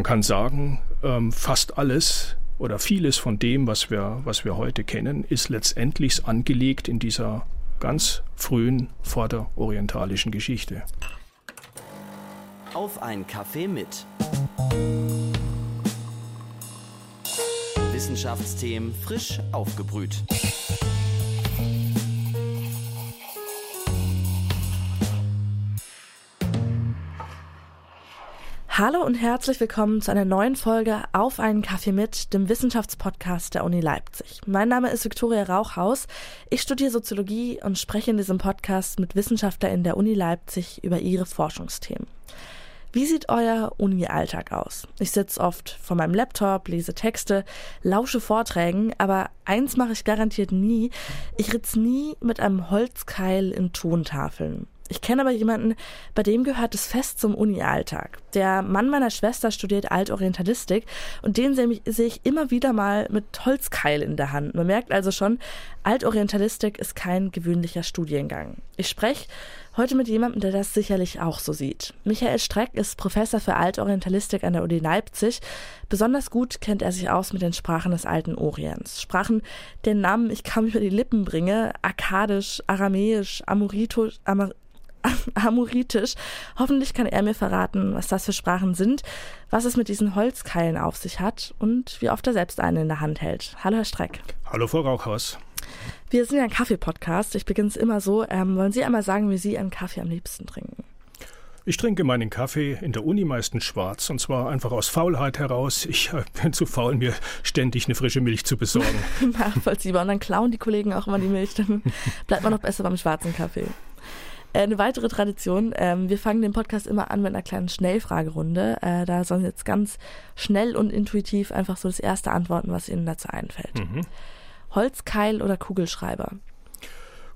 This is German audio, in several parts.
Man kann sagen, ähm, fast alles oder vieles von dem, was wir, was wir heute kennen, ist letztendlich angelegt in dieser ganz frühen vorderorientalischen Geschichte. Auf ein Kaffee mit. Wissenschaftsthemen frisch aufgebrüht. Hallo und herzlich willkommen zu einer neuen Folge Auf einen Kaffee mit, dem Wissenschaftspodcast der Uni Leipzig. Mein Name ist Viktoria Rauchhaus. Ich studiere Soziologie und spreche in diesem Podcast mit Wissenschaftlern der Uni Leipzig über ihre Forschungsthemen. Wie sieht euer Uni-Alltag aus? Ich sitze oft vor meinem Laptop, lese Texte, lausche Vorträgen, aber eins mache ich garantiert nie. Ich ritz nie mit einem Holzkeil in Tontafeln. Ich kenne aber jemanden, bei dem gehört es fest zum Uni-Alltag. Der Mann meiner Schwester studiert Altorientalistik und den sehe ich immer wieder mal mit Holzkeil in der Hand. Man merkt also schon, Altorientalistik ist kein gewöhnlicher Studiengang. Ich spreche heute mit jemandem, der das sicherlich auch so sieht. Michael Streck ist Professor für Altorientalistik an der Uni Leipzig. Besonders gut kennt er sich aus mit den Sprachen des alten Orients. Sprachen, deren Namen ich kaum über die Lippen bringe. Akkadisch, Aramäisch, Amoritisch, Amor Amoritisch. Hoffentlich kann er mir verraten, was das für Sprachen sind, was es mit diesen Holzkeilen auf sich hat und wie oft er selbst einen in der Hand hält. Hallo, Herr Streck. Hallo, Frau Rauchhaus. Wir sind ja ein Kaffee-Podcast. Ich beginne es immer so. Ähm, wollen Sie einmal sagen, wie Sie einen Kaffee am liebsten trinken? Ich trinke meinen Kaffee in der Uni meistens schwarz und zwar einfach aus Faulheit heraus. Ich äh, bin zu faul, mir ständig eine frische Milch zu besorgen. Nachvollziehbar. Und dann klauen die Kollegen auch immer die Milch, dann bleibt man noch besser beim schwarzen Kaffee. Äh, eine weitere Tradition, ähm, wir fangen den Podcast immer an mit einer kleinen Schnellfragerunde. Äh, da sollen jetzt ganz schnell und intuitiv einfach so das erste antworten, was Ihnen dazu einfällt. Mhm. Holzkeil oder Kugelschreiber?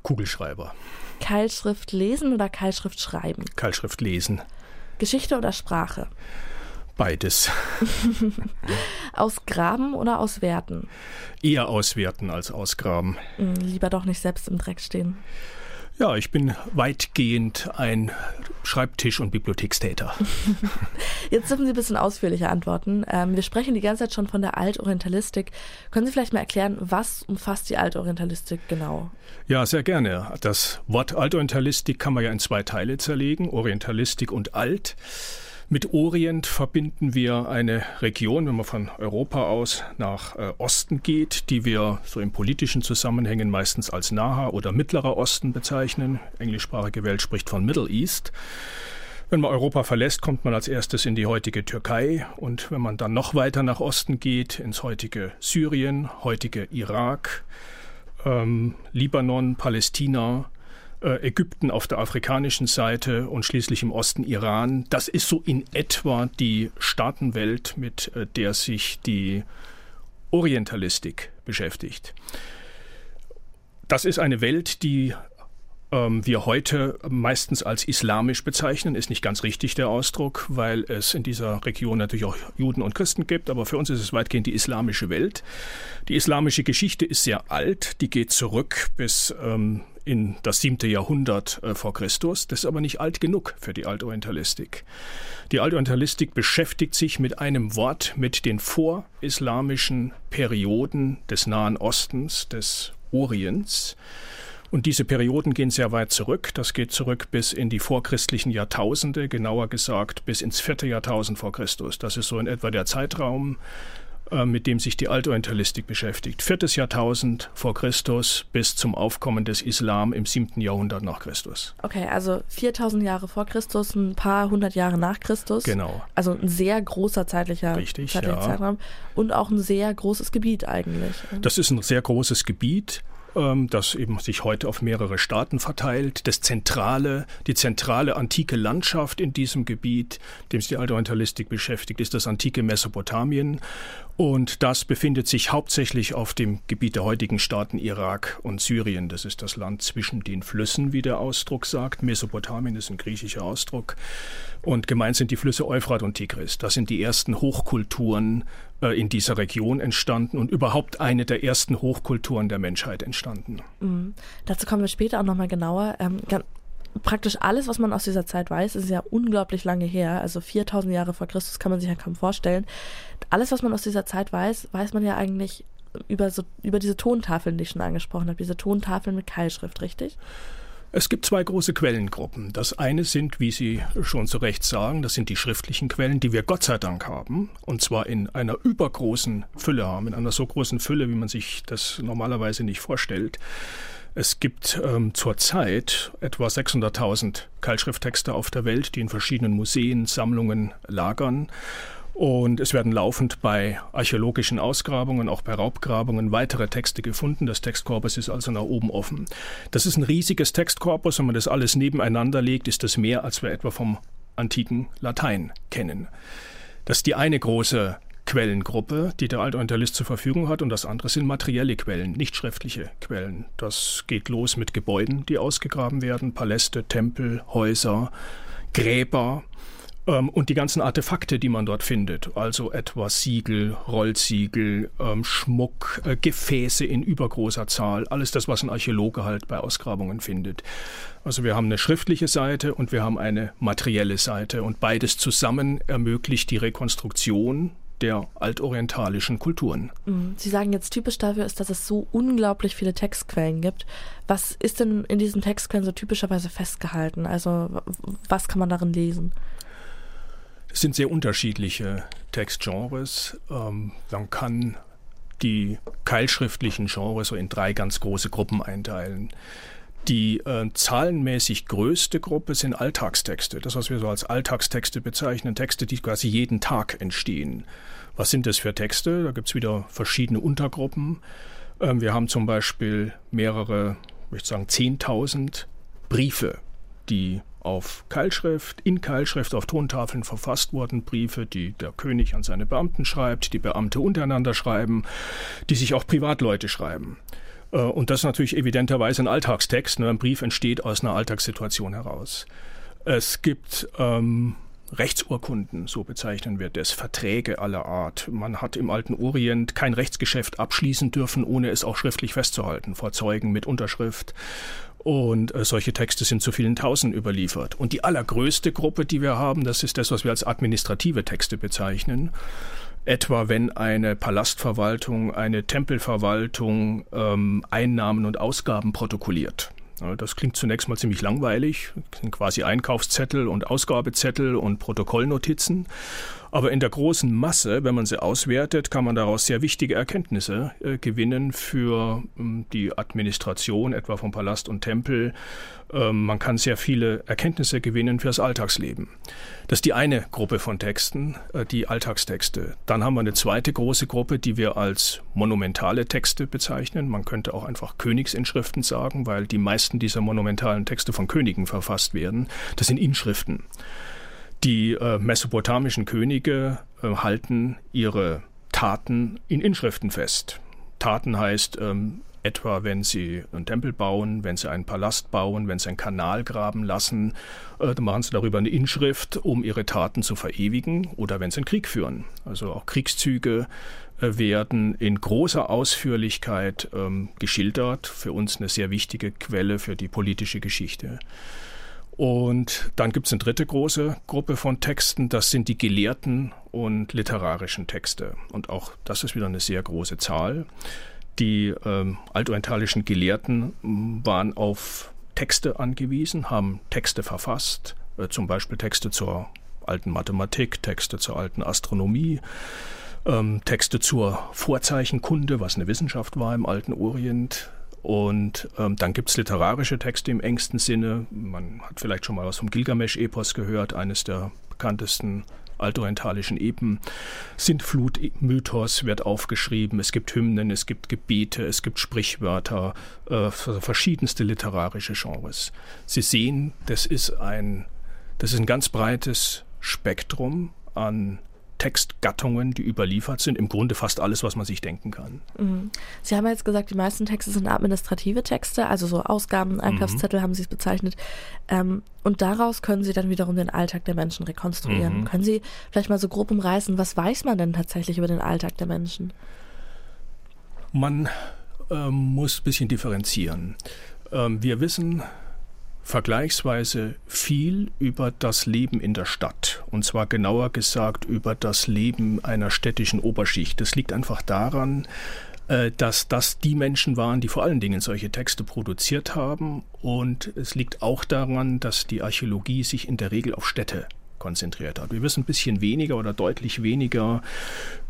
Kugelschreiber. Keilschrift lesen oder Keilschrift schreiben? Keilschrift lesen. Geschichte oder Sprache? Beides. ausgraben oder auswerten? Eher auswerten als ausgraben. Hm, lieber doch nicht selbst im Dreck stehen. Ja, ich bin weitgehend ein Schreibtisch- und Bibliothekstäter. Jetzt dürfen Sie ein bisschen ausführlicher antworten. Ähm, wir sprechen die ganze Zeit schon von der Altorientalistik. Können Sie vielleicht mal erklären, was umfasst die Altorientalistik genau? Ja, sehr gerne. Das Wort Altorientalistik kann man ja in zwei Teile zerlegen, Orientalistik und Alt. Mit Orient verbinden wir eine Region, wenn man von Europa aus nach äh, Osten geht, die wir so in politischen Zusammenhängen meistens als Naher oder Mittlerer Osten bezeichnen. Englischsprachige Welt spricht von Middle East. Wenn man Europa verlässt, kommt man als erstes in die heutige Türkei und wenn man dann noch weiter nach Osten geht, ins heutige Syrien, heutige Irak, ähm, Libanon, Palästina, Ägypten auf der afrikanischen Seite und schließlich im Osten Iran. Das ist so in etwa die Staatenwelt, mit äh, der sich die Orientalistik beschäftigt. Das ist eine Welt, die ähm, wir heute meistens als islamisch bezeichnen, ist nicht ganz richtig der Ausdruck, weil es in dieser Region natürlich auch Juden und Christen gibt, aber für uns ist es weitgehend die islamische Welt. Die islamische Geschichte ist sehr alt, die geht zurück bis ähm, in das siebte Jahrhundert äh, vor Christus. Das ist aber nicht alt genug für die Altorientalistik. Die Altorientalistik beschäftigt sich mit einem Wort, mit den vorislamischen Perioden des Nahen Ostens, des Orients. Und diese Perioden gehen sehr weit zurück. Das geht zurück bis in die vorchristlichen Jahrtausende, genauer gesagt bis ins vierte Jahrtausend vor Christus. Das ist so in etwa der Zeitraum, äh, mit dem sich die Altorientalistik beschäftigt. Viertes Jahrtausend vor Christus bis zum Aufkommen des Islam im siebten Jahrhundert nach Christus. Okay, also 4000 Jahre vor Christus, ein paar hundert Jahre nach Christus. Genau. Also ein sehr großer zeitlicher, Richtig, zeitlicher ja. Zeitraum und auch ein sehr großes Gebiet eigentlich. Das ist ein sehr großes Gebiet ähm, das eben sich heute auf mehrere Staaten verteilt. Das zentrale, die zentrale antike Landschaft in diesem Gebiet, dem sich die Altorientalistik beschäftigt, ist das antike Mesopotamien. Und das befindet sich hauptsächlich auf dem Gebiet der heutigen Staaten Irak und Syrien. Das ist das Land zwischen den Flüssen, wie der Ausdruck sagt. Mesopotamien ist ein griechischer Ausdruck. Und gemeint sind die Flüsse Euphrat und Tigris. Das sind die ersten Hochkulturen äh, in dieser Region entstanden und überhaupt eine der ersten Hochkulturen der Menschheit entstanden. Mhm. Dazu kommen wir später auch nochmal genauer. Ähm, praktisch alles, was man aus dieser Zeit weiß, ist ja unglaublich lange her. Also 4000 Jahre vor Christus kann man sich ja kaum vorstellen. Alles, was man aus dieser Zeit weiß, weiß man ja eigentlich über, so, über diese Tontafeln, die ich schon angesprochen habe. Diese Tontafeln mit Keilschrift, richtig? Es gibt zwei große Quellengruppen. Das eine sind, wie Sie schon zu Recht sagen, das sind die schriftlichen Quellen, die wir Gott sei Dank haben. Und zwar in einer übergroßen Fülle haben, in einer so großen Fülle, wie man sich das normalerweise nicht vorstellt. Es gibt ähm, zurzeit etwa 600.000 Keilschrifttexte auf der Welt, die in verschiedenen Museen, Sammlungen lagern. Und es werden laufend bei archäologischen Ausgrabungen, auch bei Raubgrabungen, weitere Texte gefunden. Das Textkorpus ist also nach oben offen. Das ist ein riesiges Textkorpus. Wenn man das alles nebeneinander legt, ist das mehr, als wir etwa vom antiken Latein kennen. Das ist die eine große Quellengruppe, die der Altorientalist zur Verfügung hat, und das andere sind materielle Quellen, nicht schriftliche Quellen. Das geht los mit Gebäuden, die ausgegraben werden, Paläste, Tempel, Häuser, Gräber ähm, und die ganzen Artefakte, die man dort findet, also etwa Siegel, Rollsiegel, ähm, Schmuck, äh, Gefäße in übergroßer Zahl, alles das, was ein Archäologe halt bei Ausgrabungen findet. Also wir haben eine schriftliche Seite und wir haben eine materielle Seite und beides zusammen ermöglicht die Rekonstruktion der altorientalischen Kulturen. Mhm. Sie sagen jetzt typisch dafür ist, dass es so unglaublich viele Textquellen gibt. Was ist denn in diesen Textquellen so typischerweise festgehalten? Also was kann man darin lesen? Es sind sehr unterschiedliche Textgenres. Ähm, man kann die keilschriftlichen Genres so in drei ganz große Gruppen einteilen. Die äh, zahlenmäßig größte Gruppe sind Alltagstexte. Das, was wir so als Alltagstexte bezeichnen, Texte, die quasi jeden Tag entstehen. Was sind das für Texte? Da gibt es wieder verschiedene Untergruppen. Ähm, wir haben zum Beispiel mehrere, ich würde sagen, 10.000 Briefe, die auf Keilschrift, in Keilschrift auf Tontafeln verfasst wurden, Briefe, die der König an seine Beamten schreibt, die Beamte untereinander schreiben, die sich auch Privatleute schreiben. Äh, und das ist natürlich evidenterweise ein Alltagstext. Ne? Ein Brief entsteht aus einer Alltagssituation heraus. Es gibt ähm, Rechtsurkunden, so bezeichnen wir das, Verträge aller Art. Man hat im alten Orient kein Rechtsgeschäft abschließen dürfen, ohne es auch schriftlich festzuhalten, vor Zeugen mit Unterschrift. Und äh, solche Texte sind zu vielen Tausend überliefert. Und die allergrößte Gruppe, die wir haben, das ist das, was wir als administrative Texte bezeichnen etwa wenn eine Palastverwaltung, eine Tempelverwaltung ähm, Einnahmen und Ausgaben protokolliert. Das klingt zunächst mal ziemlich langweilig, das sind quasi Einkaufszettel und Ausgabezettel und Protokollnotizen. Aber in der großen Masse, wenn man sie auswertet, kann man daraus sehr wichtige Erkenntnisse äh, gewinnen für ähm, die Administration, etwa vom Palast und Tempel. Ähm, man kann sehr viele Erkenntnisse gewinnen für das Alltagsleben. Das ist die eine Gruppe von Texten, äh, die Alltagstexte. Dann haben wir eine zweite große Gruppe, die wir als monumentale Texte bezeichnen. Man könnte auch einfach Königsinschriften sagen, weil die meisten dieser monumentalen Texte von Königen verfasst werden. Das sind Inschriften. Die äh, mesopotamischen Könige äh, halten ihre Taten in Inschriften fest. Taten heißt ähm, etwa, wenn sie einen Tempel bauen, wenn sie einen Palast bauen, wenn sie einen Kanal graben lassen, äh, dann machen sie darüber eine Inschrift, um ihre Taten zu verewigen oder wenn sie einen Krieg führen. Also auch Kriegszüge äh, werden in großer Ausführlichkeit ähm, geschildert. Für uns eine sehr wichtige Quelle für die politische Geschichte. Und dann gibt es eine dritte große Gruppe von Texten, das sind die gelehrten und literarischen Texte. Und auch das ist wieder eine sehr große Zahl. Die ähm, altorientalischen Gelehrten waren auf Texte angewiesen, haben Texte verfasst, äh, zum Beispiel Texte zur alten Mathematik, Texte zur alten Astronomie, ähm, Texte zur Vorzeichenkunde, was eine Wissenschaft war im alten Orient, und ähm, dann gibt es literarische Texte im engsten Sinne. Man hat vielleicht schon mal was vom Gilgamesch-Epos gehört, eines der bekanntesten altorientalischen Epen. Sintflut-Mythos wird aufgeschrieben. Es gibt Hymnen, es gibt Gebete, es gibt Sprichwörter, äh, verschiedenste literarische Genres. Sie sehen, das ist ein, das ist ein ganz breites Spektrum an Textgattungen, die überliefert sind. Im Grunde fast alles, was man sich denken kann. Mhm. Sie haben jetzt gesagt, die meisten Texte sind administrative Texte, also so Ausgaben, Einkaufszettel mhm. haben Sie es bezeichnet. Ähm, und daraus können Sie dann wiederum den Alltag der Menschen rekonstruieren. Mhm. Können Sie vielleicht mal so grob umreißen, was weiß man denn tatsächlich über den Alltag der Menschen? Man ähm, muss ein bisschen differenzieren. Ähm, wir wissen vergleichsweise viel über das Leben in der Stadt. Und zwar genauer gesagt über das Leben einer städtischen Oberschicht. Das liegt einfach daran, äh, dass das die Menschen waren, die vor allen Dingen solche Texte produziert haben. Und es liegt auch daran, dass die Archäologie sich in der Regel auf Städte konzentriert hat. Wir wissen ein bisschen weniger oder deutlich weniger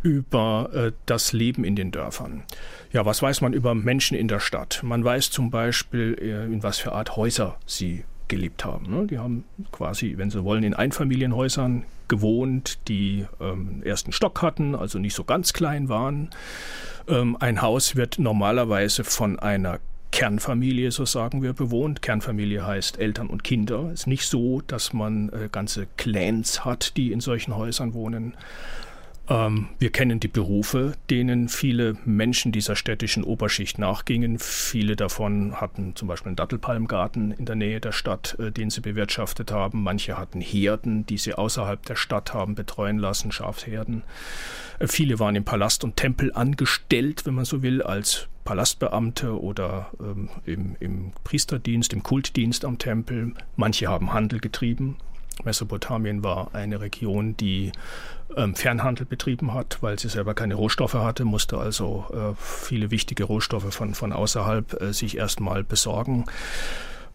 über äh, das Leben in den Dörfern. Ja, was weiß man über Menschen in der Stadt? Man weiß zum Beispiel, äh, in was für Art Häuser sie gelebt haben. Ne? Die haben quasi, wenn sie wollen, in Einfamilienhäusern gewohnt, die ähm, ersten Stock hatten, also nicht so ganz klein waren. Ähm, ein Haus wird normalerweise von einer Kernfamilie, so sagen wir, bewohnt. Kernfamilie heißt Eltern und Kinder. Es ist nicht so, dass man äh, ganze Clans hat, die in solchen Häusern wohnen. Ähm, wir kennen die Berufe, denen viele Menschen dieser städtischen Oberschicht nachgingen. Viele davon hatten zum Beispiel einen Dattelpalmgarten in der Nähe der Stadt, äh, den sie bewirtschaftet haben. Manche hatten Herden, die sie außerhalb der Stadt haben betreuen lassen, Schafsherden. Äh, viele waren im Palast und Tempel angestellt, wenn man so will, als Palastbeamte oder ähm, im, im Priesterdienst, im Kultdienst am Tempel. Manche haben Handel getrieben, Mesopotamien war eine Region, die ähm, Fernhandel betrieben hat, weil sie selber keine Rohstoffe hatte, musste also äh, viele wichtige Rohstoffe von, von außerhalb äh, sich erstmal besorgen.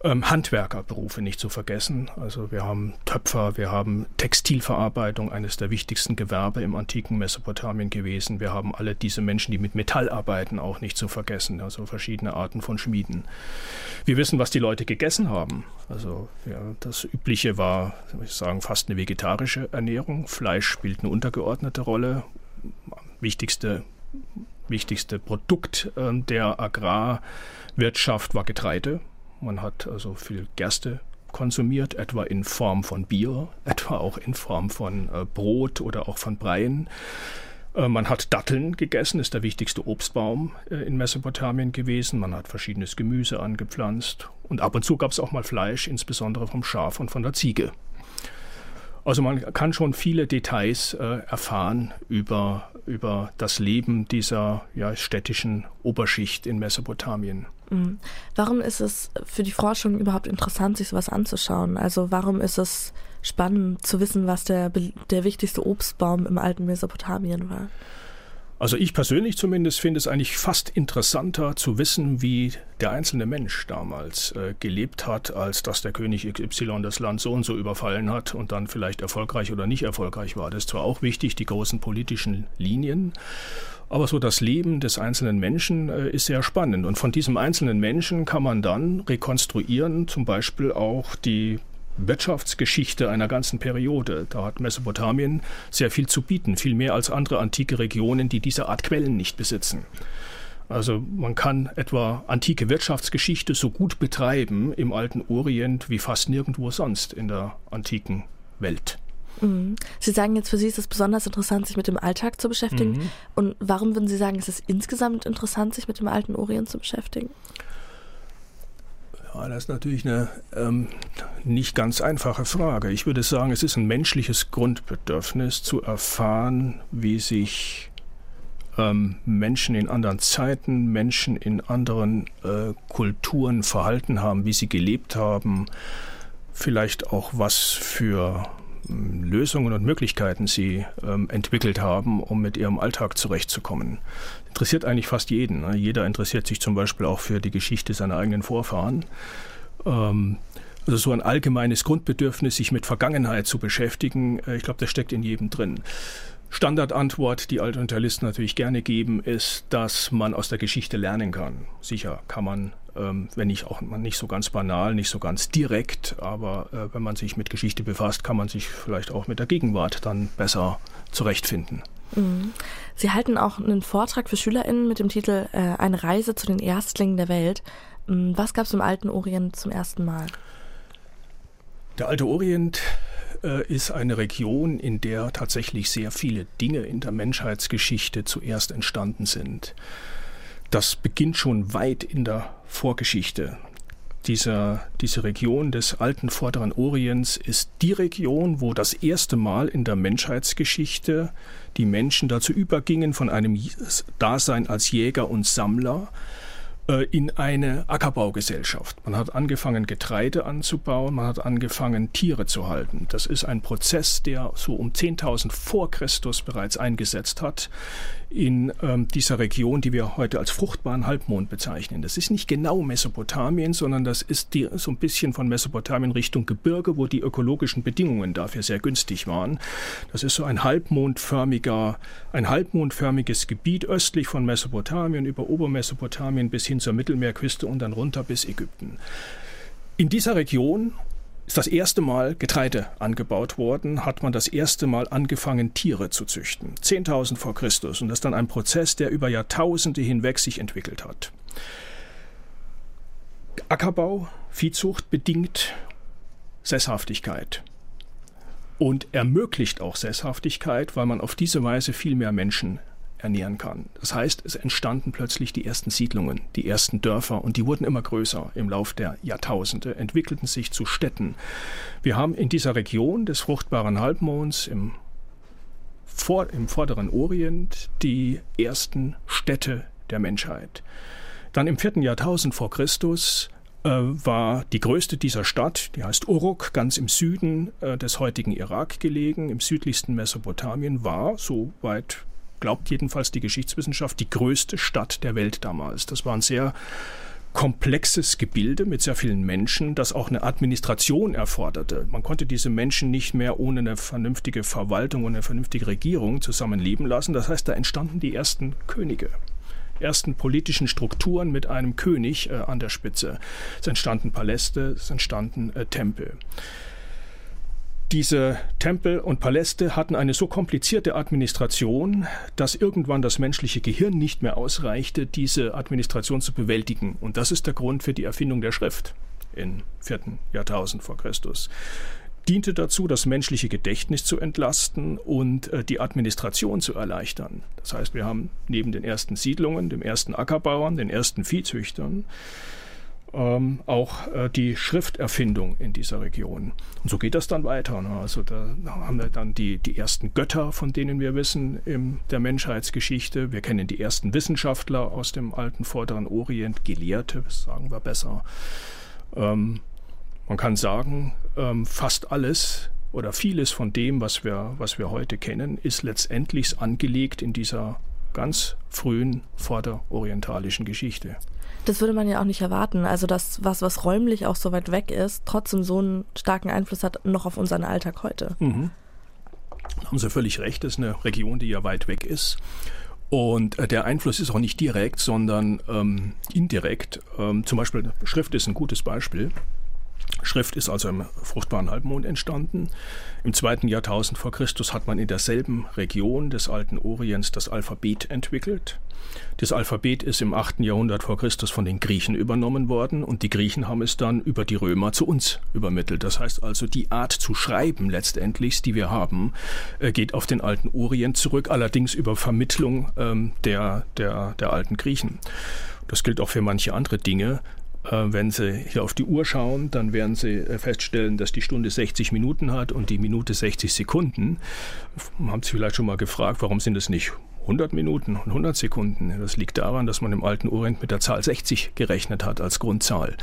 Ähm, Handwerkerberufe nicht zu vergessen. Also wir haben Töpfer, wir haben Textilverarbeitung, eines der wichtigsten Gewerbe im antiken Mesopotamien gewesen. Wir haben alle diese Menschen, die mit Metall arbeiten, auch nicht zu vergessen. Also verschiedene Arten von Schmieden. Wir wissen, was die Leute gegessen haben. Also ja, das Übliche war, ich sagen, fast eine vegetarische Ernährung. Fleisch spielt eine untergeordnete Rolle. Wichtigste wichtigste Produkt äh, der Agrarwirtschaft war Getreide. Man hat also viel Gerste konsumiert, etwa in Form von Bier, etwa auch in Form von äh, Brot oder auch von Breien. Äh, man hat Datteln gegessen, ist der wichtigste Obstbaum äh, in Mesopotamien gewesen. Man hat verschiedenes Gemüse angepflanzt und ab und zu gab es auch mal Fleisch, insbesondere vom Schaf und von der Ziege. Also man kann schon viele Details äh, erfahren über, über das Leben dieser ja, städtischen Oberschicht in Mesopotamien. Mhm. Warum ist es für die Forschung überhaupt interessant, sich sowas anzuschauen? Also warum ist es spannend zu wissen, was der, der wichtigste Obstbaum im alten Mesopotamien war? Also ich persönlich zumindest finde es eigentlich fast interessanter zu wissen, wie der einzelne Mensch damals äh, gelebt hat, als dass der König XY das Land so und so überfallen hat und dann vielleicht erfolgreich oder nicht erfolgreich war. Das ist zwar auch wichtig, die großen politischen Linien, aber so das Leben des einzelnen Menschen äh, ist sehr spannend. Und von diesem einzelnen Menschen kann man dann rekonstruieren, zum Beispiel auch die Wirtschaftsgeschichte einer ganzen Periode. Da hat Mesopotamien sehr viel zu bieten, viel mehr als andere antike Regionen, die diese Art Quellen nicht besitzen. Also man kann etwa antike Wirtschaftsgeschichte so gut betreiben im alten Orient wie fast nirgendwo sonst in der antiken Welt. Mhm. Sie sagen jetzt, für Sie ist es besonders interessant, sich mit dem Alltag zu beschäftigen. Mhm. Und warum würden Sie sagen, ist es insgesamt interessant, sich mit dem alten Orient zu beschäftigen? Ja, das ist natürlich eine ähm, nicht ganz einfache Frage. Ich würde sagen, es ist ein menschliches Grundbedürfnis zu erfahren, wie sich ähm, Menschen in anderen Zeiten, Menschen in anderen äh, Kulturen verhalten haben, wie sie gelebt haben, vielleicht auch was für ähm, Lösungen und Möglichkeiten sie ähm, entwickelt haben, um mit ihrem Alltag zurechtzukommen. Interessiert eigentlich fast jeden. Ne? Jeder interessiert sich zum Beispiel auch für die Geschichte seiner eigenen Vorfahren. Ähm, also so ein allgemeines Grundbedürfnis, sich mit Vergangenheit zu beschäftigen, äh, ich glaube, das steckt in jedem drin. Standardantwort, die Altunitalisten natürlich gerne geben, ist, dass man aus der Geschichte lernen kann. Sicher kann man ähm, wenn nicht auch nicht so ganz banal, nicht so ganz direkt, aber äh, wenn man sich mit Geschichte befasst, kann man sich vielleicht auch mit der Gegenwart dann besser zurechtfinden. Mhm. Sie halten auch einen Vortrag für SchülerInnen mit dem Titel äh, Eine Reise zu den Erstlingen der Welt. Mhm. Was gab es im alten Orient zum ersten Mal? Der alte Orient äh, ist eine Region, in der tatsächlich sehr viele Dinge in der Menschheitsgeschichte zuerst entstanden sind. Das beginnt schon weit in der Vorgeschichte. Dieser, diese Region des alten Vorderen Orients ist die Region, wo das erste Mal in der Menschheitsgeschichte die Menschen dazu übergingen, von einem Dasein als Jäger und Sammler in eine Ackerbaugesellschaft. Man hat angefangen, Getreide anzubauen, man hat angefangen, Tiere zu halten. Das ist ein Prozess, der so um 10.000 vor Christus bereits eingesetzt hat in ähm, dieser Region, die wir heute als fruchtbaren Halbmond bezeichnen. Das ist nicht genau Mesopotamien, sondern das ist die, so ein bisschen von Mesopotamien Richtung Gebirge, wo die ökologischen Bedingungen dafür sehr günstig waren. Das ist so ein halbmondförmiger, ein halbmondförmiges Gebiet östlich von Mesopotamien über Obermesopotamien bis hin zur Mittelmeerküste und dann runter bis Ägypten. In dieser Region ist das erste Mal Getreide angebaut worden, hat man das erste Mal angefangen, Tiere zu züchten. 10.000 vor Christus. Und das ist dann ein Prozess, der über Jahrtausende hinweg sich entwickelt hat. Ackerbau, Viehzucht bedingt Sesshaftigkeit und ermöglicht auch Sesshaftigkeit, weil man auf diese Weise viel mehr Menschen ernähren kann. Das heißt, es entstanden plötzlich die ersten Siedlungen, die ersten Dörfer und die wurden immer größer im Lauf der Jahrtausende, entwickelten sich zu Städten. Wir haben in dieser Region des fruchtbaren Halbmonds im, vor, im vorderen Orient die ersten Städte der Menschheit. Dann im vierten Jahrtausend vor Christus äh, war die größte dieser Stadt, die heißt Uruk, ganz im Süden äh, des heutigen Irak gelegen, im südlichsten Mesopotamien, war, so weit glaubt jedenfalls die Geschichtswissenschaft, die größte Stadt der Welt damals. Das war ein sehr komplexes Gebilde mit sehr vielen Menschen, das auch eine Administration erforderte. Man konnte diese Menschen nicht mehr ohne eine vernünftige Verwaltung und eine vernünftige Regierung zusammenleben lassen. Das heißt, da entstanden die ersten Könige ersten politischen Strukturen mit einem König äh, an der Spitze. Es entstanden Paläste, es entstanden äh, Tempel. Diese Tempel und Paläste hatten eine so komplizierte Administration, dass irgendwann das menschliche Gehirn nicht mehr ausreichte, diese Administration zu bewältigen. Und das ist der Grund für die Erfindung der Schrift im vierten Jahrtausend vor Christus. Diente dazu, das menschliche Gedächtnis zu entlasten und äh, die Administration zu erleichtern. Das heißt, wir haben neben den ersten Siedlungen, dem ersten Ackerbauern, den ersten Viehzüchtern, ähm, auch äh, die Schrifterfindung in dieser Region. Und so geht das dann weiter. Ne? Also da haben wir dann die, die ersten Götter, von denen wir wissen in der Menschheitsgeschichte. Wir kennen die ersten Wissenschaftler aus dem alten Vorderen Orient, Gelehrte, sagen wir besser. Ähm, man kann sagen, ähm, fast alles oder vieles von dem, was wir, was wir heute kennen, ist letztendlich angelegt in dieser ganz frühen vorderorientalischen Geschichte. Das würde man ja auch nicht erwarten. Also, dass was, was räumlich auch so weit weg ist, trotzdem so einen starken Einfluss hat noch auf unseren Alltag heute. Mhm. Da haben Sie völlig recht. Das ist eine Region, die ja weit weg ist. Und äh, der Einfluss ist auch nicht direkt, sondern ähm, indirekt. Ähm, zum Beispiel Schrift ist ein gutes Beispiel. Schrift ist also im fruchtbaren Halbmond entstanden. Im zweiten Jahrtausend vor Christus hat man in derselben Region des alten Orients das Alphabet entwickelt. Das Alphabet ist im 8. Jahrhundert vor Christus von den Griechen übernommen worden und die Griechen haben es dann über die Römer zu uns übermittelt. Das heißt also, die Art zu schreiben letztendlich, die wir haben, äh, geht auf den alten Orient zurück, allerdings über Vermittlung ähm, der, der, der alten Griechen. Das gilt auch für manche andere Dinge. Äh, wenn Sie hier auf die Uhr schauen, dann werden Sie äh, feststellen, dass die Stunde 60 Minuten hat und die Minute 60 Sekunden. Haben Sie vielleicht schon mal gefragt, warum sind es nicht 100 Minuten und 100 Sekunden? Das liegt daran, dass man im alten Orient mit der Zahl 60 gerechnet hat als Grundzahl.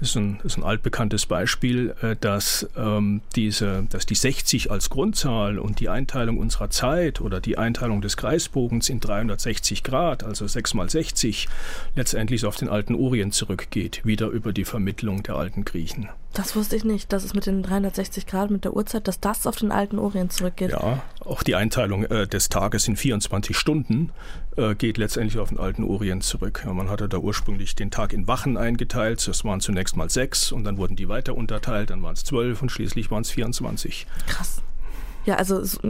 Das ist ein, ist ein altbekanntes Beispiel, äh, dass, ähm, diese, dass die 60 als Grundzahl und die Einteilung unserer Zeit oder die Einteilung des Kreisbogens in 360 Grad, also 6 mal 60, letztendlich auf den alten Orient zurückgeht, wieder über die Vermittlung der alten Griechen. Das wusste ich nicht, dass es mit den 360 Grad mit der Uhrzeit, dass das auf den alten Orient zurückgeht. Ja, auch die Einteilung äh, des Tages in 24 Stunden äh, geht letztendlich auf den alten Orient zurück. Man hatte da ursprünglich den Tag in Wachen eingeteilt. Das waren zunächst mal sechs und dann wurden die weiter unterteilt. Dann waren es zwölf und schließlich waren es 24. Krass. Ja, also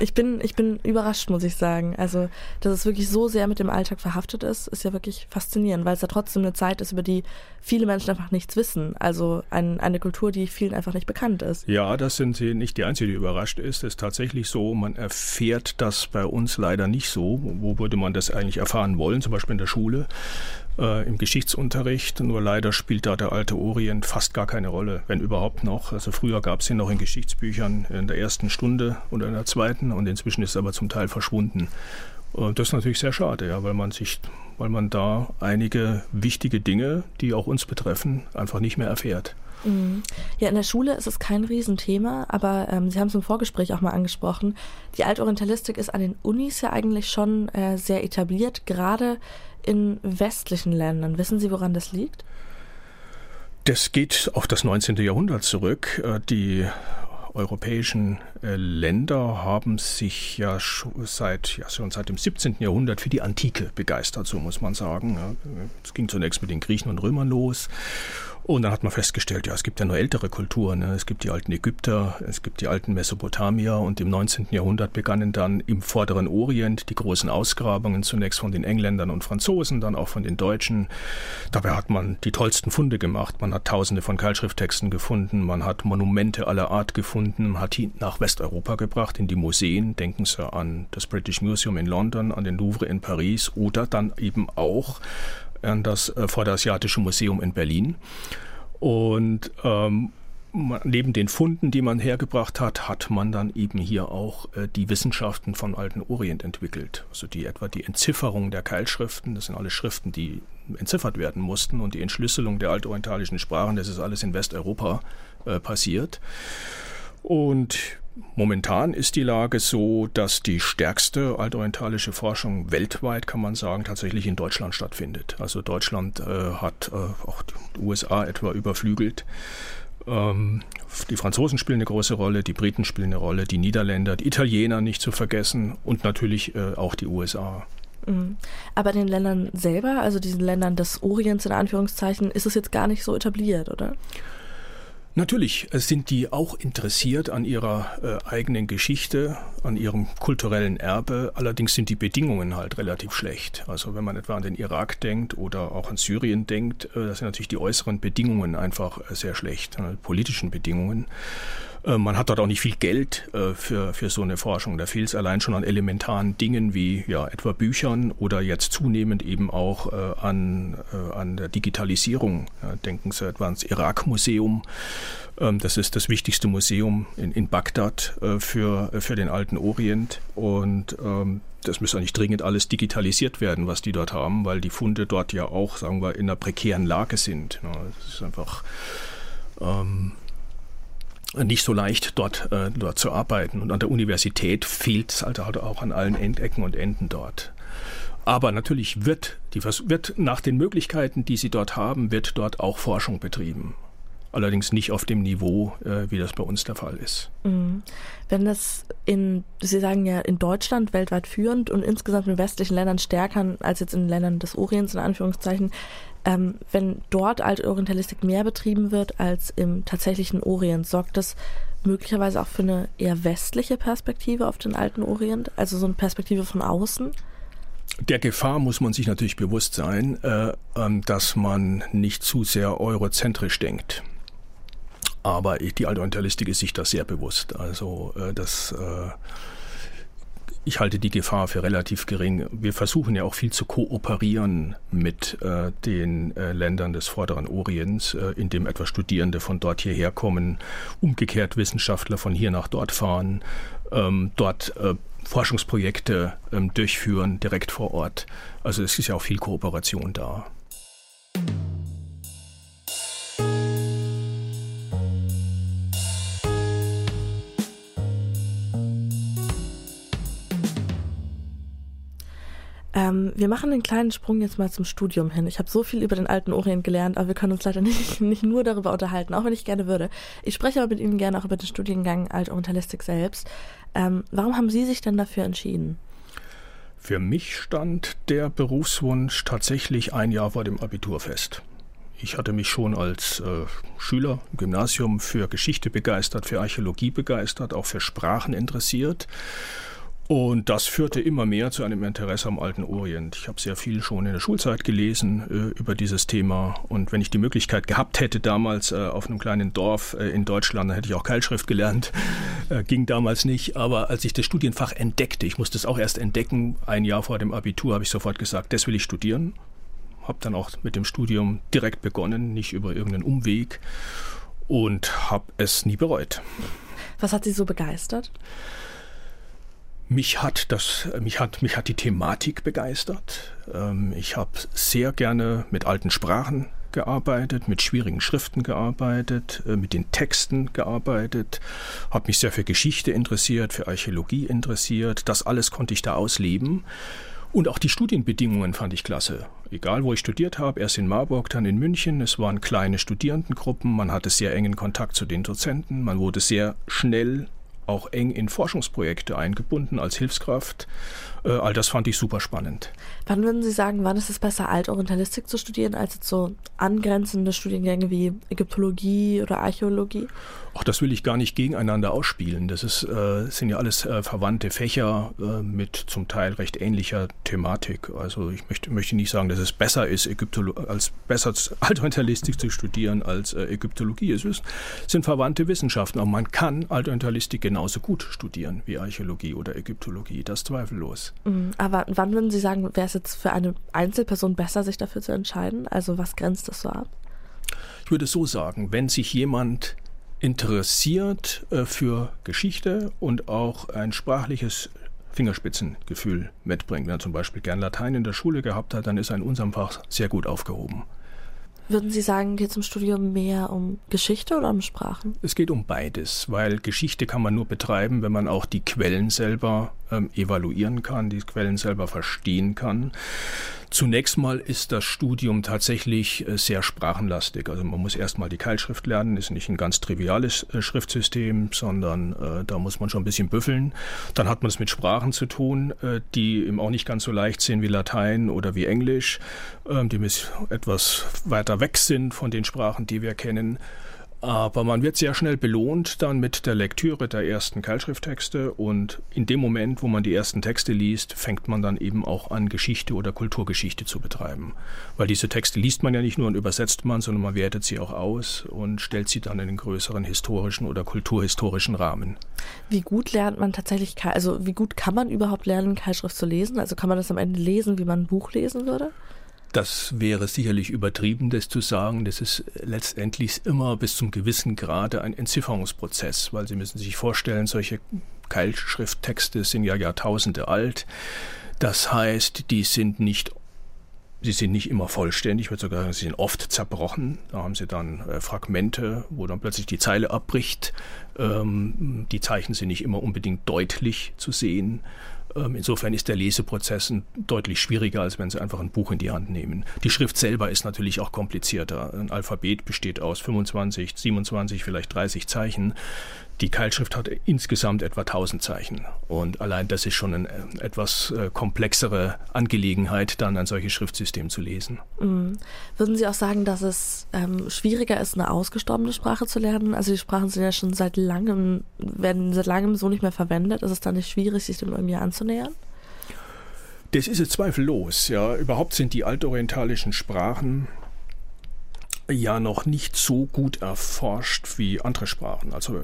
ich bin, ich bin überrascht, muss ich sagen. Also, dass es wirklich so sehr mit dem Alltag verhaftet ist, ist ja wirklich faszinierend, weil es ja trotzdem eine Zeit ist, über die viele Menschen einfach nichts wissen. Also ein, eine Kultur, die vielen einfach nicht bekannt ist. Ja, das sind Sie nicht die Einzige, die überrascht ist. Es ist tatsächlich so, man erfährt das bei uns leider nicht so. Wo würde man das eigentlich erfahren wollen? Zum Beispiel in der Schule. Äh, im Geschichtsunterricht. Nur leider spielt da der alte Orient fast gar keine Rolle, wenn überhaupt noch. Also früher gab es ihn noch in Geschichtsbüchern in der ersten Stunde oder in der zweiten und inzwischen ist er aber zum Teil verschwunden. Und das ist natürlich sehr schade, ja, weil man sich, weil man da einige wichtige Dinge, die auch uns betreffen, einfach nicht mehr erfährt. Mhm. Ja, in der Schule ist es kein Riesenthema, aber ähm, Sie haben es im Vorgespräch auch mal angesprochen. Die Altorientalistik ist an den Unis ja eigentlich schon äh, sehr etabliert, gerade in westlichen Ländern. Wissen Sie, woran das liegt? Das geht auf das 19. Jahrhundert zurück. Äh, die europäischen äh, Länder haben sich ja schon seit, ja schon seit dem 17. Jahrhundert für die Antike begeistert, so muss man sagen. Es ging zunächst mit den Griechen und Römern los und dann hat man festgestellt, ja, es gibt ja nur ältere Kulturen. Ne? Es gibt die alten Ägypter, es gibt die alten Mesopotamier und im 19. Jahrhundert begannen dann im vorderen Orient die großen Ausgrabungen, zunächst von den Engländern und Franzosen, dann auch von den Deutschen. Dabei hat man die tollsten Funde gemacht. Man hat tausende von Keilschrifttexten gefunden, man hat Monumente aller Art gefunden, man hat die nach Westeuropa gebracht, in die Museen. Denken Sie an das British Museum in London, an den Louvre in Paris oder dann eben auch an das äh, Vorderasiatische Museum in Berlin. Und ähm, neben den Funden, die man hergebracht hat, hat man dann eben hier auch äh, die Wissenschaften vom alten Orient entwickelt. Also die etwa die Entzifferung der Keilschriften, das sind alle Schriften, die entziffert werden mussten und die Entschlüsselung der altorientalischen Sprachen, das ist alles in Westeuropa äh, passiert. Und Momentan ist die Lage so, dass die stärkste altorientalische Forschung weltweit, kann man sagen, tatsächlich in Deutschland stattfindet. Also Deutschland äh, hat äh, auch die USA etwa überflügelt. Ähm, die Franzosen spielen eine große Rolle, die Briten spielen eine Rolle, die Niederländer, die Italiener nicht zu vergessen und natürlich äh, auch die USA. Mhm. Aber in den Ländern selber, also diesen Ländern des Orients in Anführungszeichen, ist es jetzt gar nicht so etabliert, oder? Natürlich sind die auch interessiert an ihrer äh, eigenen Geschichte, an ihrem kulturellen Erbe. Allerdings sind die Bedingungen halt relativ schlecht. Also wenn man etwa an den Irak denkt oder auch an Syrien denkt, äh, das sind natürlich die äußeren Bedingungen einfach äh, sehr schlecht, äh, politischen Bedingungen. Äh, man hat dort auch nicht viel Geld äh, für, für so eine Forschung. Da fehlt es allein schon an elementaren Dingen wie ja, etwa Büchern oder jetzt zunehmend eben auch äh, an, an der Digitalisierung. denken Sie etwa ans Irak-Museum. Ähm, das ist das wichtigste Museum in, in Bagdad für, für den alten Orient. Und ähm, das müsste eigentlich dringend alles digitalisiert werden, was die dort haben, weil die Funde dort ja auch, sagen wir, in einer prekären Lage sind. Das ist einfach. Ähm, nicht so leicht dort, äh, dort zu arbeiten. Und an der Universität fehlt es halt auch an allen Endecken und Enden dort. Aber natürlich wird, die, wird nach den Möglichkeiten, die sie dort haben, wird dort auch Forschung betrieben. Allerdings nicht auf dem Niveau, äh, wie das bei uns der Fall ist. Mhm. Wenn das in, Sie sagen ja, in Deutschland weltweit führend und insgesamt in westlichen Ländern stärker als jetzt in Ländern des Orients, in Anführungszeichen, ähm, wenn dort Altorientalistik mehr betrieben wird als im tatsächlichen Orient, sorgt das möglicherweise auch für eine eher westliche Perspektive auf den alten Orient, also so eine Perspektive von außen? Der Gefahr muss man sich natürlich bewusst sein, äh, äh, dass man nicht zu sehr eurozentrisch denkt. Aber die Altorientalistik ist sich da sehr bewusst. Also äh, das äh, ich halte die Gefahr für relativ gering. Wir versuchen ja auch viel zu kooperieren mit äh, den äh, Ländern des Vorderen Orients, äh, indem etwa Studierende von dort hierher kommen, umgekehrt Wissenschaftler von hier nach dort fahren, ähm, dort äh, Forschungsprojekte ähm, durchführen, direkt vor Ort. Also es ist ja auch viel Kooperation da. Ähm, wir machen einen kleinen Sprung jetzt mal zum Studium hin. Ich habe so viel über den alten Orient gelernt, aber wir können uns leider nicht, nicht nur darüber unterhalten, auch wenn ich gerne würde. Ich spreche aber mit Ihnen gerne auch über den Studiengang Altorientalistik selbst. Ähm, warum haben Sie sich denn dafür entschieden? Für mich stand der Berufswunsch tatsächlich ein Jahr vor dem Abitur fest. Ich hatte mich schon als äh, Schüler im Gymnasium für Geschichte begeistert, für Archäologie begeistert, auch für Sprachen interessiert und das führte immer mehr zu einem Interesse am alten Orient. Ich habe sehr viel schon in der Schulzeit gelesen äh, über dieses Thema. Und wenn ich die Möglichkeit gehabt hätte, damals äh, auf einem kleinen Dorf äh, in Deutschland, dann hätte ich auch Keilschrift gelernt. Äh, ging damals nicht. Aber als ich das Studienfach entdeckte, ich musste es auch erst entdecken, ein Jahr vor dem Abitur, habe ich sofort gesagt, das will ich studieren habe dann auch mit dem Studium direkt begonnen, nicht über irgendeinen Umweg und habe es nie bereut. Was hat Sie so begeistert? Mich hat das, mich hat, mich hat die Thematik begeistert. Ähm, ich habe sehr gerne mit alten Sprachen gearbeitet, mit schwierigen Schriften gearbeitet, äh, mit den Texten gearbeitet, habe mich sehr für Geschichte interessiert, für Archäologie interessiert. Das alles konnte ich da ausleben. Und auch die Studienbedingungen fand ich klasse. Egal, wo ich studiert habe, erst in Marburg, dann in München. Es waren kleine Studierendengruppen, man hatte sehr engen Kontakt zu den Dozenten, man wurde sehr schnell auch eng in Forschungsprojekte eingebunden als Hilfskraft. Äh, all das fand ich super spannend. Wann würden Sie sagen, wann ist es besser, Altorientalistik zu studieren, als jetzt so angrenzende Studiengänge wie Ägyptologie oder Archäologie? Ach, das will ich gar nicht gegeneinander ausspielen. Das ist, äh, sind ja alles äh, verwandte Fächer äh, mit zum Teil recht ähnlicher Thematik. Also ich möchte, möchte nicht sagen, dass es besser ist, Ägyptolo als besser Altorientalistik zu studieren als äh, Ägyptologie. Es ist, sind verwandte Wissenschaften, aber man kann Altorientalistik genauso gut studieren wie Archäologie oder Ägyptologie. Das zweifellos. Mhm, aber wann würden Sie sagen, wäre es jetzt für eine Einzelperson besser, sich dafür zu entscheiden? Also was grenzt das so ab? Ich würde so sagen, wenn sich jemand interessiert äh, für Geschichte und auch ein sprachliches Fingerspitzengefühl mitbringt. Wenn er zum Beispiel gern Latein in der Schule gehabt hat, dann ist er in unserem Fach sehr gut aufgehoben. Würden Sie sagen, geht es im Studium mehr um Geschichte oder um Sprachen? Es geht um beides, weil Geschichte kann man nur betreiben, wenn man auch die Quellen selber ähm, evaluieren kann, die Quellen selber verstehen kann. Zunächst mal ist das Studium tatsächlich äh, sehr sprachenlastig. Also man muss erstmal die Keilschrift lernen, ist nicht ein ganz triviales äh, Schriftsystem, sondern äh, da muss man schon ein bisschen büffeln. Dann hat man es mit Sprachen zu tun, äh, die eben auch nicht ganz so leicht sind wie Latein oder wie Englisch, ähm, die etwas weiter weg sind von den Sprachen, die wir kennen. Aber man wird sehr schnell belohnt dann mit der Lektüre der ersten Keilschrifttexte und in dem Moment, wo man die ersten Texte liest, fängt man dann eben auch an, Geschichte oder Kulturgeschichte zu betreiben. Weil diese Texte liest man ja nicht nur und übersetzt man, sondern man wertet sie auch aus und stellt sie dann in den größeren historischen oder kulturhistorischen Rahmen. Wie gut lernt man tatsächlich, also wie gut kann man überhaupt lernen, Keilschrift zu lesen? Also kann man das am Ende lesen, wie man ein Buch lesen würde? Das wäre sicherlich übertrieben, das zu sagen. Das ist letztendlich immer bis zum gewissen Grade ein Entzifferungsprozess, weil Sie müssen sich vorstellen, solche Keilschrifttexte sind ja Jahrtausende alt. Das heißt, die sind nicht Sie sind nicht immer vollständig, ich würde sogar sagen, sie sind oft zerbrochen. Da haben Sie dann äh, Fragmente, wo dann plötzlich die Zeile abbricht. Ähm, die Zeichen sind nicht immer unbedingt deutlich zu sehen. Ähm, insofern ist der Leseprozess deutlich schwieriger, als wenn Sie einfach ein Buch in die Hand nehmen. Die Schrift selber ist natürlich auch komplizierter. Ein Alphabet besteht aus 25, 27, vielleicht 30 Zeichen. Die Keilschrift hat insgesamt etwa 1000 Zeichen. Und allein das ist schon eine etwas äh, komplexere Angelegenheit, dann ein solches Schriftsystem zu lesen. Mhm. Würden Sie auch sagen, dass es ähm, schwieriger ist, eine ausgestorbene Sprache zu lernen? Also die Sprachen sind ja schon seit langem, werden seit langem so nicht mehr verwendet. Ist es dann nicht schwierig, sich dem irgendwie anzunähern? Das ist es zweifellos. Ja, überhaupt sind die altorientalischen Sprachen ja noch nicht so gut erforscht wie andere Sprachen. Also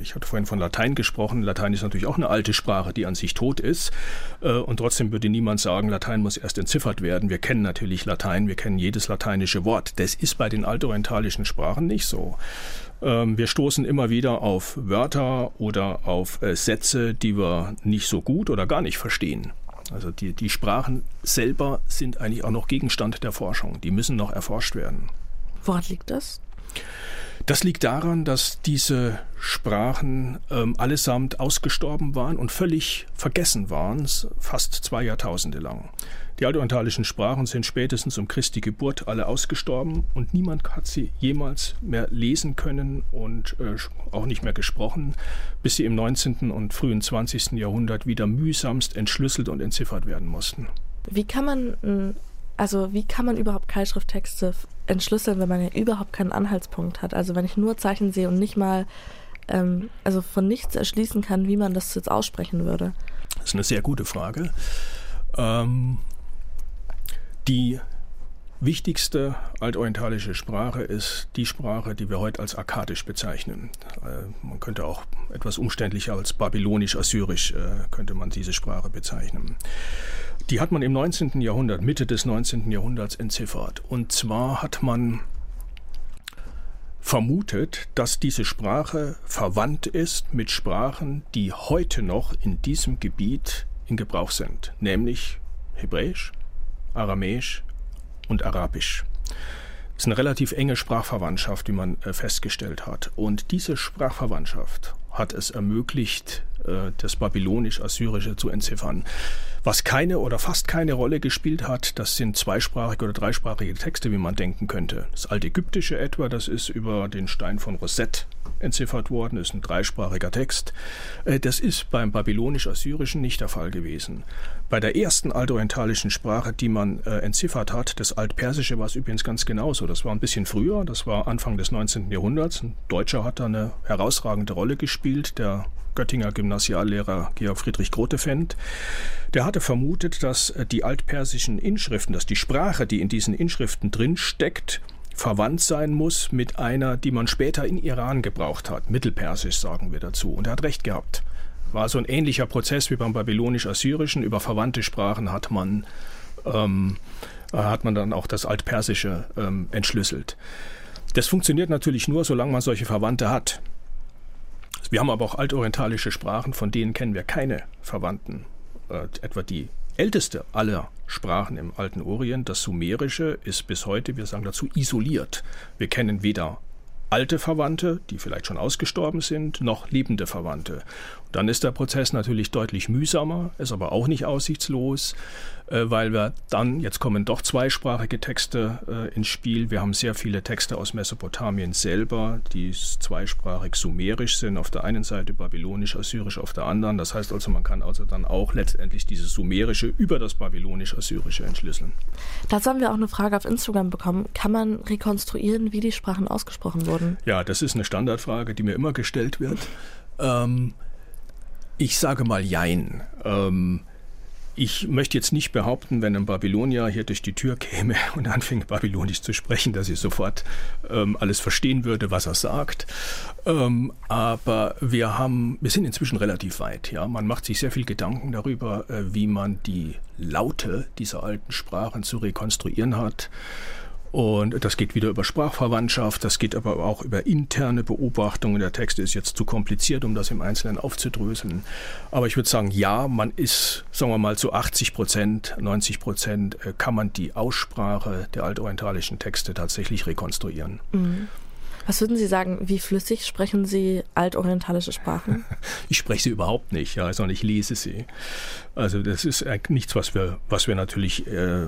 ich hatte vorhin von Latein gesprochen. Latein ist natürlich auch eine alte Sprache, die an sich tot ist. Äh, und trotzdem würde niemand sagen, Latein muss erst entziffert werden. Wir kennen natürlich Latein, wir kennen jedes lateinische Wort. Das ist bei den altorientalischen Sprachen nicht so. Ähm, wir stoßen immer wieder auf Wörter oder auf äh, Sätze, die wir nicht so gut oder gar nicht verstehen. Also die, die Sprachen selber sind eigentlich auch noch Gegenstand der Forschung. Die müssen noch erforscht werden. Woran liegt das? Das liegt daran, dass diese Sprachen ähm, allesamt ausgestorben waren und völlig vergessen waren, fast zwei Jahrtausende lang. Die altorientalischen Sprachen sind spätestens um Christi Geburt alle ausgestorben und niemand hat sie jemals mehr lesen können und äh, auch nicht mehr gesprochen, bis sie im 19. und frühen 20. Jahrhundert wieder mühsamst entschlüsselt und entziffert werden mussten. Wie kann man also wie kann man überhaupt Keilschrifttexte entschlüsseln, wenn man ja überhaupt keinen Anhaltspunkt hat? Also wenn ich nur Zeichen sehe und nicht mal, ähm, also von nichts erschließen kann, wie man das jetzt aussprechen würde? Das ist eine sehr gute Frage. Ähm, die wichtigste altorientalische Sprache ist die Sprache, die wir heute als akkadisch bezeichnen. Äh, man könnte auch etwas umständlicher als babylonisch-assyrisch äh, könnte man diese Sprache bezeichnen. Die hat man im 19. Jahrhundert, Mitte des 19. Jahrhunderts entziffert. Und zwar hat man vermutet, dass diese Sprache verwandt ist mit Sprachen, die heute noch in diesem Gebiet in Gebrauch sind, nämlich Hebräisch, Aramäisch und Arabisch. Das ist eine relativ enge Sprachverwandtschaft, wie man äh, festgestellt hat. Und diese Sprachverwandtschaft hat es ermöglicht, das Babylonisch-Assyrische zu entziffern. Was keine oder fast keine Rolle gespielt hat, das sind zweisprachige oder dreisprachige Texte, wie man denken könnte. Das Altägyptische etwa, das ist über den Stein von Rosette entziffert worden, ist ein dreisprachiger Text. Äh, das ist beim babylonisch-assyrischen nicht der Fall gewesen. Bei der ersten altorientalischen Sprache, die man äh, entziffert hat, das Altpersische, war es übrigens ganz genauso. Das war ein bisschen früher, das war Anfang des 19. Jahrhunderts. Ein Deutscher hat da eine herausragende Rolle gespielt, der Göttinger Gymnasiallehrer Georg Friedrich Grotefend, der hatte vermutet, dass äh, die altpersischen Inschriften, dass die Sprache, die in diesen Inschriften drin steckt, verwandt sein muss mit einer, die man später in Iran gebraucht hat. Mittelpersisch sagen wir dazu. Und er hat recht gehabt. War so ein ähnlicher Prozess wie beim babylonisch-assyrischen. Über verwandte Sprachen hat man, ähm, äh, hat man dann auch das Altpersische ähm, entschlüsselt. Das funktioniert natürlich nur, solange man solche Verwandte hat. Wir haben aber auch altorientalische Sprachen, von denen kennen wir keine Verwandten. Äh, etwa die älteste aller Sprachen im alten Orient, das Sumerische, ist bis heute, wir sagen dazu, isoliert. Wir kennen weder alte Verwandte, die vielleicht schon ausgestorben sind, noch lebende Verwandte. Dann ist der Prozess natürlich deutlich mühsamer, ist aber auch nicht aussichtslos. Äh, weil wir dann, jetzt kommen doch zweisprachige Texte äh, ins Spiel. Wir haben sehr viele Texte aus Mesopotamien selber, die zweisprachig sumerisch sind, auf der einen Seite babylonisch, assyrisch auf der anderen. Das heißt also, man kann also dann auch letztendlich dieses sumerische über das babylonisch-assyrische entschlüsseln. Dazu haben wir auch eine Frage auf Instagram bekommen. Kann man rekonstruieren, wie die Sprachen ausgesprochen wurden? Ja, das ist eine Standardfrage, die mir immer gestellt wird. Ähm, ich sage mal Jein. Ähm, ich möchte jetzt nicht behaupten, wenn ein Babylonier hier durch die Tür käme und anfängt Babylonisch zu sprechen, dass ich sofort ähm, alles verstehen würde, was er sagt. Ähm, aber wir haben, wir sind inzwischen relativ weit. Ja, man macht sich sehr viel Gedanken darüber, äh, wie man die Laute dieser alten Sprachen zu rekonstruieren hat. Und das geht wieder über Sprachverwandtschaft, das geht aber auch über interne Beobachtungen. Der Text ist jetzt zu kompliziert, um das im Einzelnen aufzudröseln. Aber ich würde sagen, ja, man ist, sagen wir mal, zu 80 Prozent, 90 Prozent äh, kann man die Aussprache der altorientalischen Texte tatsächlich rekonstruieren. Mhm. Was würden Sie sagen, wie flüssig sprechen Sie altorientalische Sprachen? Ich spreche sie überhaupt nicht, ja, sondern ich lese sie. Also das ist nichts, was wir, was wir natürlich äh,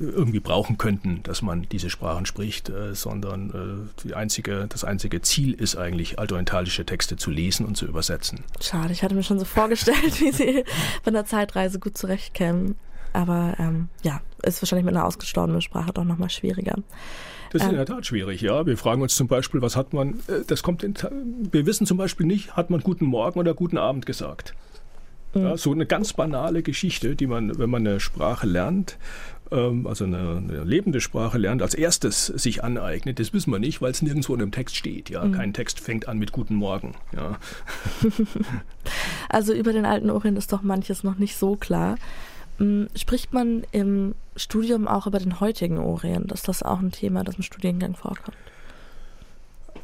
irgendwie brauchen könnten, dass man diese Sprachen spricht, äh, sondern äh, die einzige, das einzige Ziel ist eigentlich, altorientalische Texte zu lesen und zu übersetzen. Schade, ich hatte mir schon so vorgestellt, wie Sie bei einer Zeitreise gut zurechtkämen. Aber ähm, ja, ist wahrscheinlich mit einer ausgestorbenen Sprache doch nochmal schwieriger. Das ist in der Tat schwierig, ja. Wir fragen uns zum Beispiel, was hat man, äh, das kommt, in, wir wissen zum Beispiel nicht, hat man guten Morgen oder guten Abend gesagt. Mhm. Ja, so eine ganz banale Geschichte, die man, wenn man eine Sprache lernt, ähm, also eine, eine, lebende Sprache lernt, als erstes sich aneignet. Das wissen wir nicht, weil es nirgendwo in dem Text steht. Ja, mhm. kein Text fängt an mit Guten Morgen. Ja. also über den alten Orient ist doch manches noch nicht so klar. Mm, spricht man im Studium auch über den heutigen Orient? Ist das auch ein Thema, das im Studiengang vorkommt?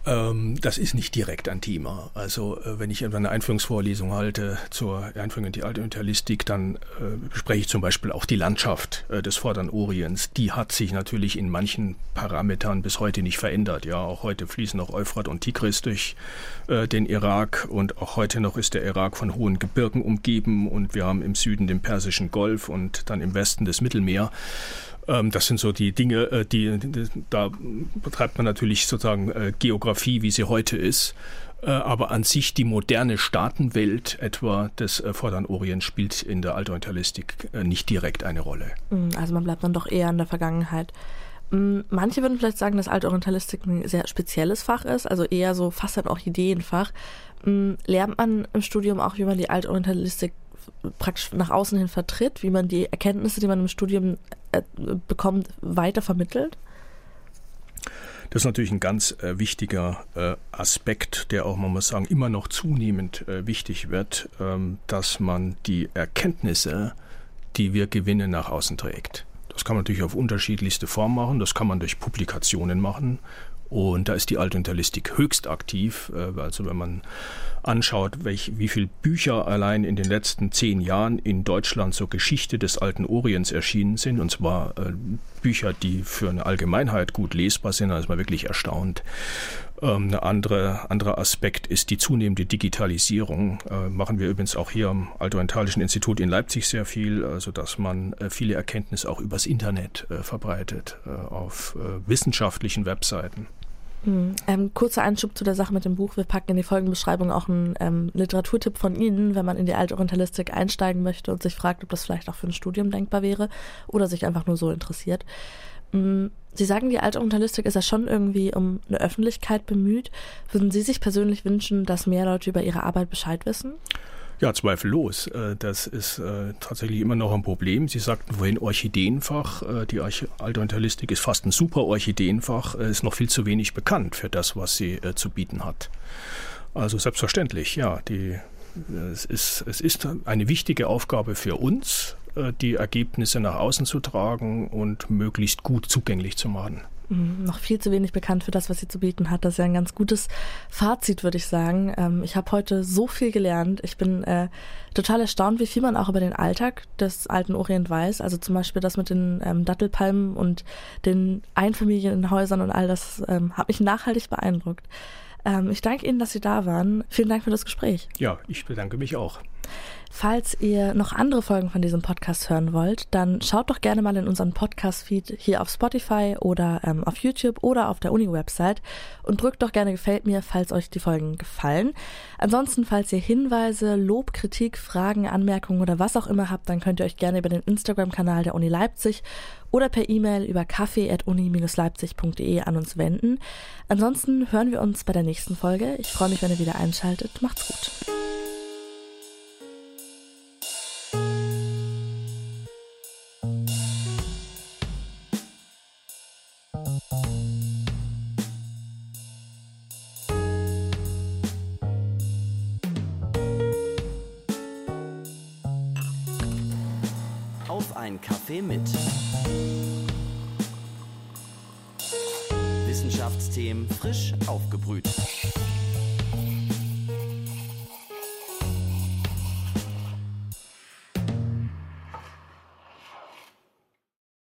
Ähm, das ist nicht direkt ein Thema. Also äh, wenn ich eine Einführungsvorlesung halte zur Einführung in die Alte Imperialistik, dann äh, bespreche ich zum Beispiel auch die Landschaft äh, des Vorderen Orients. Die hat sich natürlich in manchen Parametern bis heute nicht verändert. Ja, auch heute fließen noch Euphrat und Tigris durch den Irak und auch heute noch ist der Irak von hohen Gebirgen umgeben und wir haben im Süden den Persischen Golf und dann im Westen das Mittelmeer. Ähm, das sind so die Dinge, äh, die, da betreibt man natürlich sozusagen äh, Geografie, wie sie heute ist. Äh, aber an sich die moderne Staatenwelt etwa des Vorderen Orients spielt in der Altorientalistik nicht direkt eine Rolle. Mm, also man bleibt dann doch eher in der Vergangenheit. Mm, manche würden vielleicht sagen, dass Altorientalistik ein sehr spezielles Fach ist, also eher so fast ein Orchideenfach. Mm, lernt man im Studium auch, wie man die Altorientalistik praktisch nach außen hin vertritt, wie man die Erkenntnisse, die man im Studium äh, bekommt, weiter vermittelt? Das ist natürlich ein ganz äh, wichtiger äh, Aspekt, der auch, man muss sagen, immer noch zunehmend äh, wichtig wird, ähm, dass man die Erkenntnisse, die wir gewinnen, nach außen trägt. Das kann man natürlich auf unterschiedlichste Formen machen. Das kann man durch Publikationen machen. Und da ist die Altunterlistik höchst aktiv. Äh, also wenn man anschaut, welch, wie viele Bücher allein in den letzten zehn Jahren in Deutschland zur Geschichte des alten Orients erschienen sind, und zwar äh, Bücher, die für eine Allgemeinheit gut lesbar sind, da ist man wirklich erstaunt. Ähm, ein andere, anderer Aspekt ist die zunehmende Digitalisierung. Äh, machen wir übrigens auch hier am Altorientalischen Institut in Leipzig sehr viel, also man äh, viele Erkenntnisse auch übers Internet äh, verbreitet, auf wissenschaftlichen Webseiten. Mhm. Ähm, kurzer Einschub zu der Sache mit dem Buch. Wir packen in die Folgenbeschreibung auch einen ähm, Literaturtipp von Ihnen, wenn man in die Altorientalistik einsteigen möchte und sich fragt, ob das vielleicht auch für ein Studium denkbar wäre oder sich einfach nur so interessiert. Mhm. Sie sagen, die Altorientalistik ist ja schon irgendwie um eine Öffentlichkeit bemüht. Würden Sie sich persönlich wünschen, dass mehr Leute über Ihre Arbeit Bescheid wissen? Ja, zweifellos. Äh, das ist äh, tatsächlich immer noch ein Problem. Sie sagten vorhin Orchideenfach. Äh, die Altorientalistik ist fast ein super Orchideenfach, ist noch viel zu wenig bekannt für das, was sie zu bieten hat. Also selbstverständlich, ja, die, es, ist, es ist eine wichtige Aufgabe für uns, die Ergebnisse nach außen zu tragen und möglichst gut zugänglich zu machen. Noch viel zu wenig bekannt für das, was sie zu bieten hat. Das ist ja ein ganz gutes Fazit, würde ich sagen. Ähm, ich habe heute so viel gelernt. Ich bin äh, total erstaunt, wie viel man auch über den Alltag des alten Orient weiß. Also zum Beispiel das mit den ähm, Dattelpalmen und den Einfamilienhäusern und all das ähm, hat mich nachhaltig beeindruckt. Ähm, ich danke Ihnen, dass Sie da waren. Vielen Dank für das Gespräch. Ja, ich bedanke mich auch. Falls ihr noch andere Folgen von diesem Podcast hören wollt, dann schaut doch gerne mal in unseren Podcast-Feed hier auf Spotify oder ähm, auf YouTube oder auf der Uni-Website und drückt doch gerne Gefällt mir, falls euch die Folgen gefallen. Ansonsten, falls ihr Hinweise, Lob, Kritik, Fragen, Anmerkungen oder was auch immer habt, dann könnt ihr euch gerne über den Instagram-Kanal der Uni Leipzig oder per E-Mail über kaffee.uni-leipzig.de an uns wenden. Ansonsten hören wir uns bei der nächsten Folge. Ich freue mich, wenn ihr wieder einschaltet. Macht's gut. Kaffee mit. Wissenschaftsthemen frisch aufgebrüht.